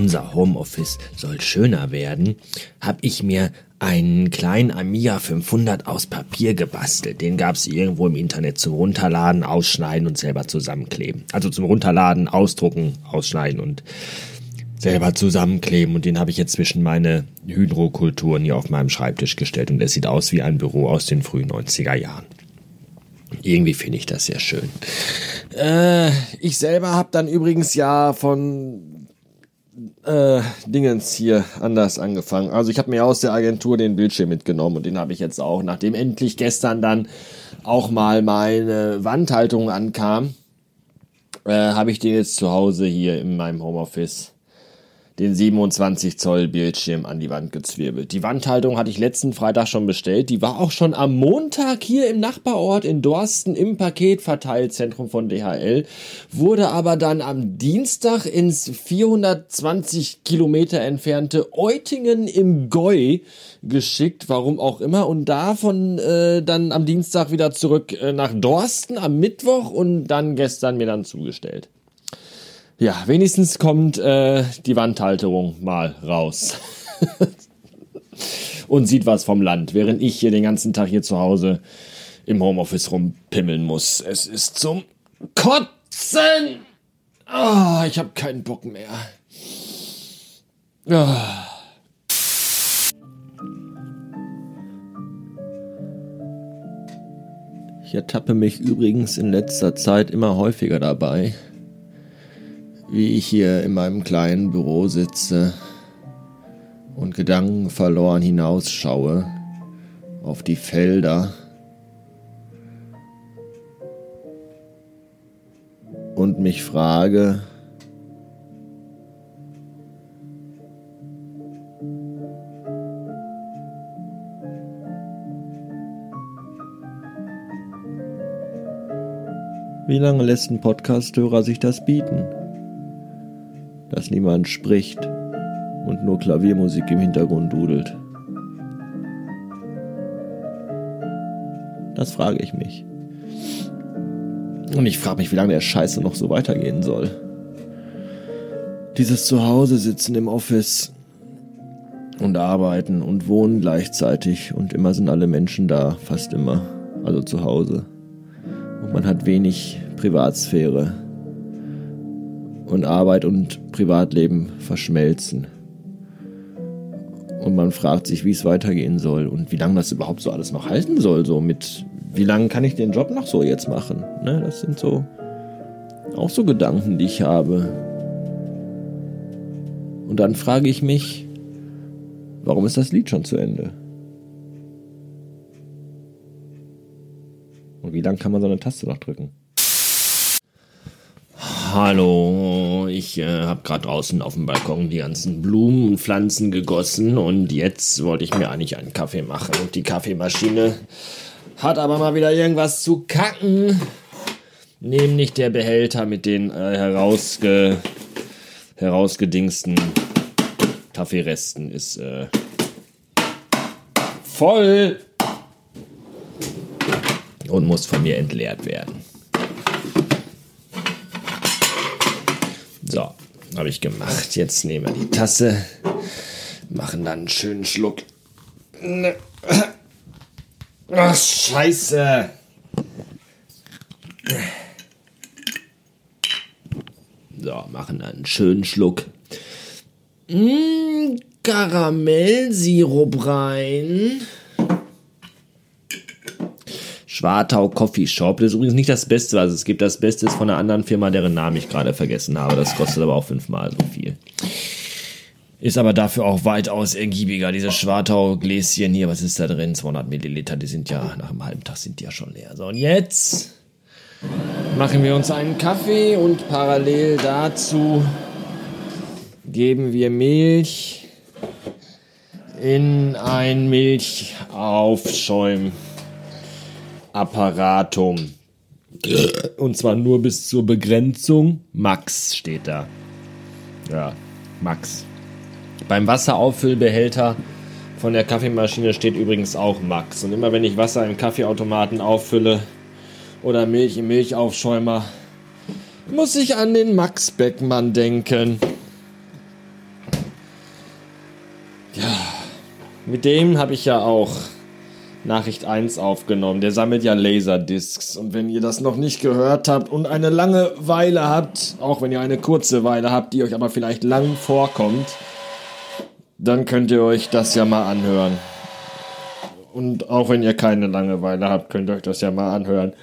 unser Homeoffice soll schöner werden, habe ich mir einen kleinen Amiga 500 aus Papier gebastelt. Den gab es irgendwo im Internet zum Runterladen, Ausschneiden und selber zusammenkleben. Also zum Runterladen, Ausdrucken, Ausschneiden und selber zusammenkleben. Und den habe ich jetzt zwischen meine Hydrokulturen hier auf meinem Schreibtisch gestellt. Und es sieht aus wie ein Büro aus den frühen 90er Jahren. Irgendwie finde ich das sehr schön. Äh, ich selber habe dann übrigens ja von äh, Dingens hier anders angefangen. Also ich habe mir aus der Agentur den Bildschirm mitgenommen und den habe ich jetzt auch, nachdem endlich gestern dann auch mal meine Wandhaltung ankam, äh, habe ich den jetzt zu Hause hier in meinem Homeoffice den 27 Zoll Bildschirm an die Wand gezwirbelt. Die Wandhaltung hatte ich letzten Freitag schon bestellt. Die war auch schon am Montag hier im Nachbarort in Dorsten im Paketverteilzentrum von DHL, wurde aber dann am Dienstag ins 420 Kilometer entfernte Eutingen im Goi geschickt, warum auch immer, und davon äh, dann am Dienstag wieder zurück äh, nach Dorsten am Mittwoch und dann gestern mir dann zugestellt. Ja, wenigstens kommt äh, die Wandhalterung mal raus. und sieht was vom Land, während ich hier den ganzen Tag hier zu Hause im Homeoffice rumpimmeln muss. Es ist zum Kotzen! Oh, ich habe keinen Bock mehr. Oh. Ich ertappe mich übrigens in letzter Zeit immer häufiger dabei, wie ich hier in meinem kleinen Büro sitze und gedankenverloren hinausschaue auf die Felder und mich frage, Wie lange lässt ein Podcasthörer sich das bieten? Dass niemand spricht und nur Klaviermusik im Hintergrund dudelt. Das frage ich mich. Und ich frage mich, wie lange der Scheiße noch so weitergehen soll. Dieses Zuhause sitzen im Office und arbeiten und wohnen gleichzeitig und immer sind alle Menschen da, fast immer, also zu Hause. Und man hat wenig Privatsphäre und Arbeit und Privatleben verschmelzen. Und man fragt sich, wie es weitergehen soll und wie lange das überhaupt so alles noch halten soll. So mit, wie lange kann ich den Job noch so jetzt machen? Ne, das sind so auch so Gedanken, die ich habe. Und dann frage ich mich, warum ist das Lied schon zu Ende? Und wie lange kann man so eine Taste noch drücken? Hallo, ich äh, habe gerade draußen auf dem Balkon die ganzen Blumen und Pflanzen gegossen und jetzt wollte ich mir eigentlich einen Kaffee machen und die Kaffeemaschine hat aber mal wieder irgendwas zu kacken. Nämlich der Behälter mit den äh, herausge herausgedingsten Kaffeeresten ist äh, voll und muss von mir entleert werden. So, habe ich gemacht. Jetzt nehmen wir die Tasse, machen dann einen schönen Schluck. Ach, scheiße. So, machen dann einen schönen Schluck. Mmh, Karamellsirup rein. Schwartau Coffee Shop. Das ist übrigens nicht das Beste, was es gibt. Das Beste ist von einer anderen Firma, deren Namen ich gerade vergessen habe. Das kostet aber auch fünfmal so viel. Ist aber dafür auch weitaus ergiebiger. Diese Schwartau-Gläschen hier, was ist da drin? 200 Milliliter, die sind ja nach einem halben Tag sind die ja schon leer. So, und jetzt machen wir uns einen Kaffee und parallel dazu geben wir Milch in ein Milchaufschäum. Apparatum. Und zwar nur bis zur Begrenzung. Max steht da. Ja, Max. Beim Wasserauffüllbehälter von der Kaffeemaschine steht übrigens auch Max. Und immer wenn ich Wasser im Kaffeeautomaten auffülle oder Milch im Milchaufschäumer, muss ich an den Max Beckmann denken. Ja, mit dem habe ich ja auch Nachricht 1 aufgenommen. Der sammelt ja Laserdiscs. Und wenn ihr das noch nicht gehört habt und eine lange Weile habt, auch wenn ihr eine kurze Weile habt, die euch aber vielleicht lang vorkommt, dann könnt ihr euch das ja mal anhören. Und auch wenn ihr keine Langeweile habt, könnt ihr euch das ja mal anhören.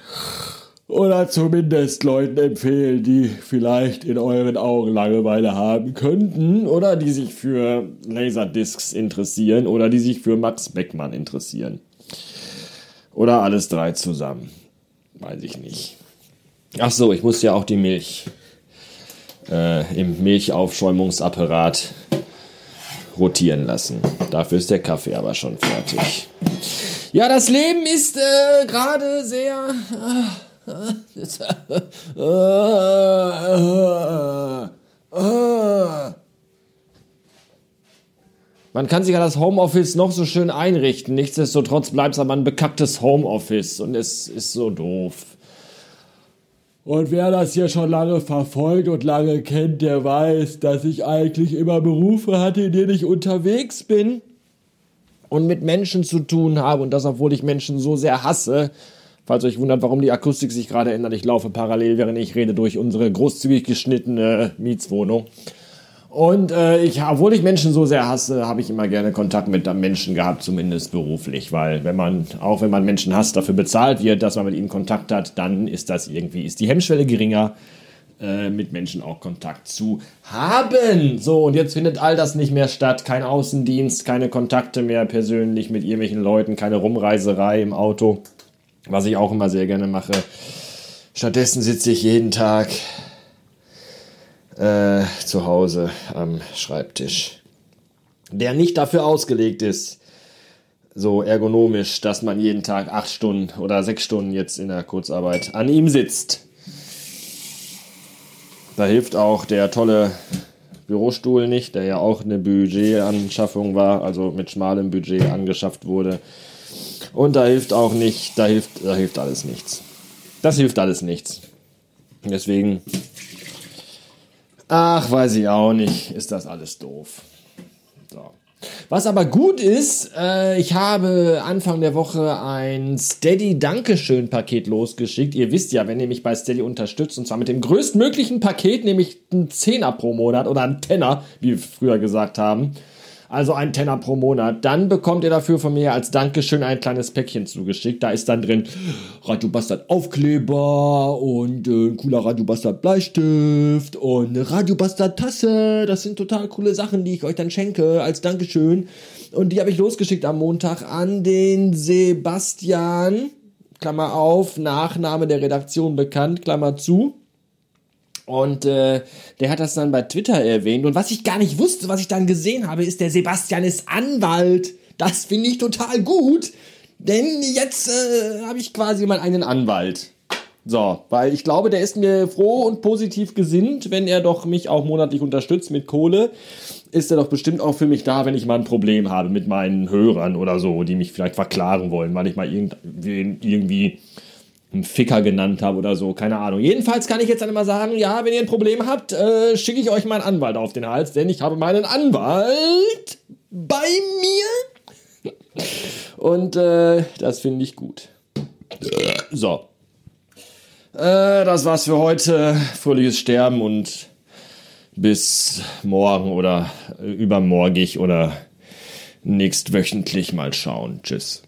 Oder zumindest Leuten empfehlen, die vielleicht in euren Augen Langeweile haben könnten oder die sich für Laserdiscs interessieren oder die sich für Max Beckmann interessieren. Oder alles drei zusammen. Weiß ich nicht. Ach so, ich muss ja auch die Milch äh, im Milchaufschäumungsapparat rotieren lassen. Dafür ist der Kaffee aber schon fertig. Ja, das Leben ist äh, gerade sehr. Man kann sich ja das Homeoffice noch so schön einrichten. Nichtsdestotrotz bleibt es aber ein bekacktes Homeoffice und es ist so doof. Und wer das hier schon lange verfolgt und lange kennt, der weiß, dass ich eigentlich immer Berufe hatte, in denen ich unterwegs bin und mit Menschen zu tun habe. Und das, obwohl ich Menschen so sehr hasse. Falls euch wundert, warum die Akustik sich gerade ändert, ich laufe parallel, während ich rede, durch unsere großzügig geschnittene Mietswohnung. Und äh, ich, obwohl ich Menschen so sehr hasse, habe ich immer gerne Kontakt mit Menschen gehabt, zumindest beruflich, weil wenn man, auch wenn man Menschen hasst, dafür bezahlt wird, dass man mit ihnen Kontakt hat, dann ist das irgendwie, ist die Hemmschwelle geringer, äh, mit Menschen auch Kontakt zu haben. So, und jetzt findet all das nicht mehr statt. Kein Außendienst, keine Kontakte mehr persönlich mit irgendwelchen Leuten, keine Rumreiserei im Auto, was ich auch immer sehr gerne mache. Stattdessen sitze ich jeden Tag äh, zu Hause am Schreibtisch, der nicht dafür ausgelegt ist, so ergonomisch, dass man jeden Tag acht Stunden oder sechs Stunden jetzt in der Kurzarbeit an ihm sitzt. Da hilft auch der tolle Bürostuhl nicht, der ja auch eine Budgetanschaffung war, also mit schmalem Budget angeschafft wurde. Und da hilft auch nicht, da hilft, da hilft alles nichts. Das hilft alles nichts. Deswegen Ach, weiß ich auch nicht. Ist das alles doof. So. Was aber gut ist, äh, ich habe Anfang der Woche ein Steady Dankeschön-Paket losgeschickt. Ihr wisst ja, wenn ihr mich bei Steady unterstützt, und zwar mit dem größtmöglichen Paket, nämlich ein Zehner pro Monat oder ein Tenner, wie wir früher gesagt haben, also ein Tenner pro Monat. Dann bekommt ihr dafür von mir als Dankeschön ein kleines Päckchen zugeschickt. Da ist dann drin Radio Bastard Aufkleber und äh, ein cooler Radio Bastard Bleistift und eine Radio Bastard Tasse. Das sind total coole Sachen, die ich euch dann schenke als Dankeschön. Und die habe ich losgeschickt am Montag an den Sebastian. Klammer auf, Nachname der Redaktion bekannt, Klammer zu. Und äh, der hat das dann bei Twitter erwähnt. Und was ich gar nicht wusste, was ich dann gesehen habe, ist, der Sebastian ist Anwalt. Das finde ich total gut. Denn jetzt äh, habe ich quasi mal einen Anwalt. So, weil ich glaube, der ist mir froh und positiv gesinnt, wenn er doch mich auch monatlich unterstützt mit Kohle. Ist er doch bestimmt auch für mich da, wenn ich mal ein Problem habe mit meinen Hörern oder so, die mich vielleicht verklagen wollen, weil ich mal irgendwie, irgendwie einen Ficker genannt habe oder so, keine Ahnung. Jedenfalls kann ich jetzt dann immer sagen, ja, wenn ihr ein Problem habt, äh, schicke ich euch meinen Anwalt auf den Hals, denn ich habe meinen Anwalt bei mir. Und äh, das finde ich gut. So. Äh, das war's für heute. Fröhliches Sterben und bis morgen oder übermorgig oder nächstwöchentlich mal schauen. Tschüss.